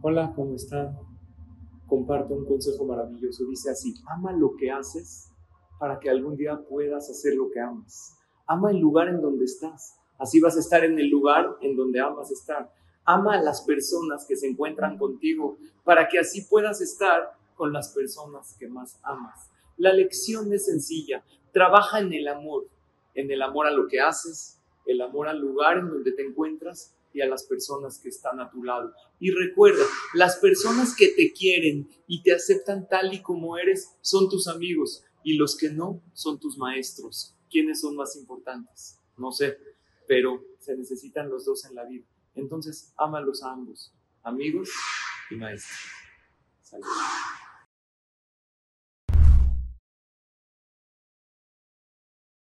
Hola, ¿cómo están? Comparto un consejo maravilloso. Dice así, ama lo que haces para que algún día puedas hacer lo que amas. Ama el lugar en donde estás. Así vas a estar en el lugar en donde amas estar. Ama a las personas que se encuentran contigo para que así puedas estar con las personas que más amas. La lección es sencilla. Trabaja en el amor, en el amor a lo que haces, el amor al lugar en donde te encuentras a las personas que están a tu lado. Y recuerda, las personas que te quieren y te aceptan tal y como eres son tus amigos y los que no son tus maestros. ¿Quiénes son más importantes? No sé, pero se necesitan los dos en la vida. Entonces, ámalos a ambos, amigos y maestros. Salud.